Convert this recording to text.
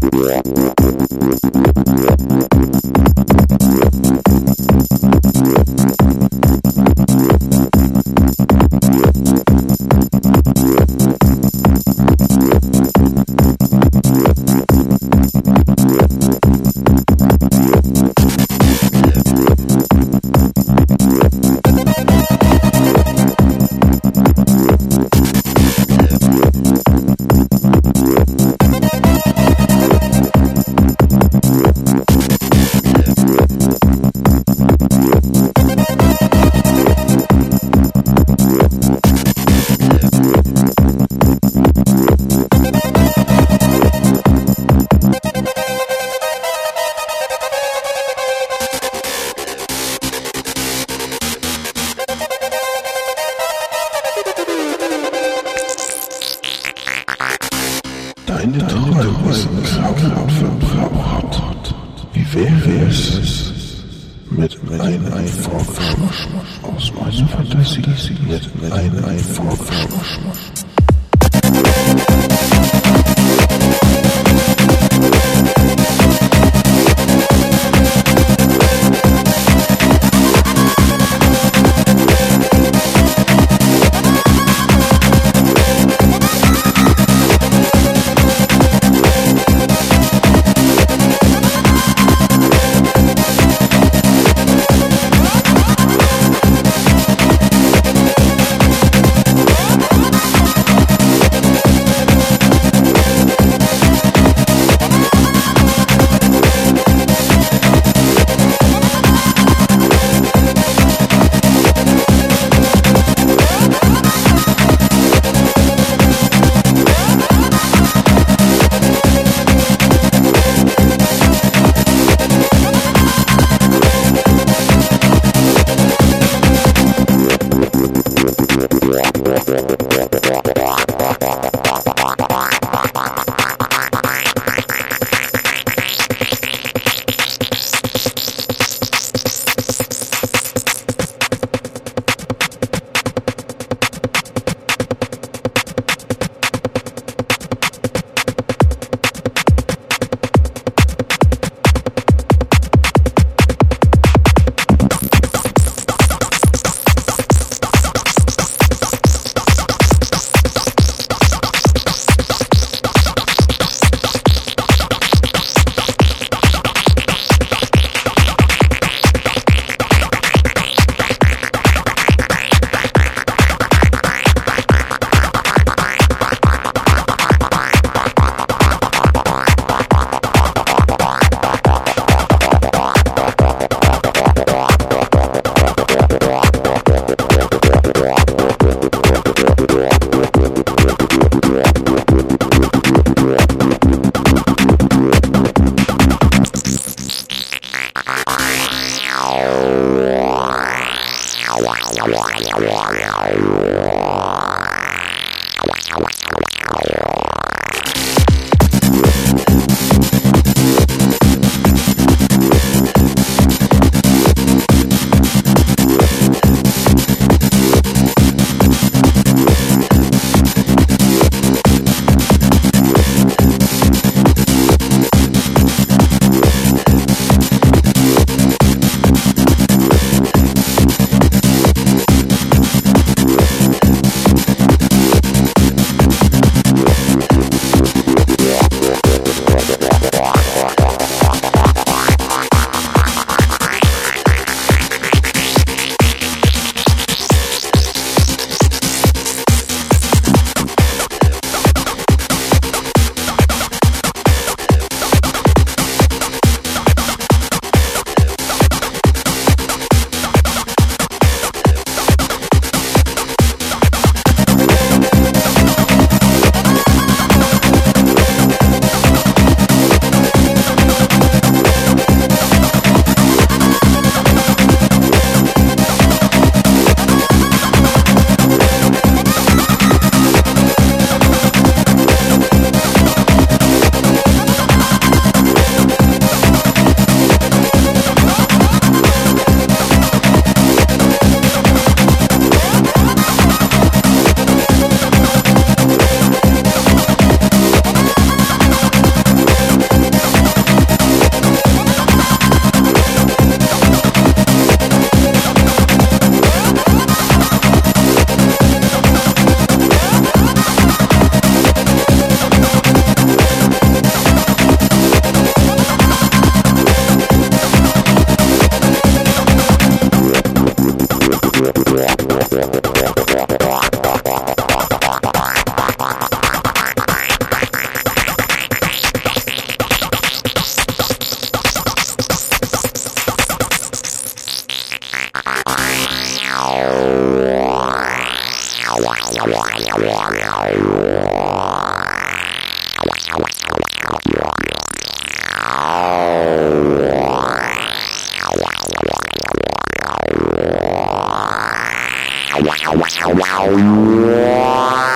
Thank heutigen Krautverbraucht. Wie wäre es mit einem Vorgeschmack aus meiner Fantasie? Mit einem Vorgeschmack. Wow.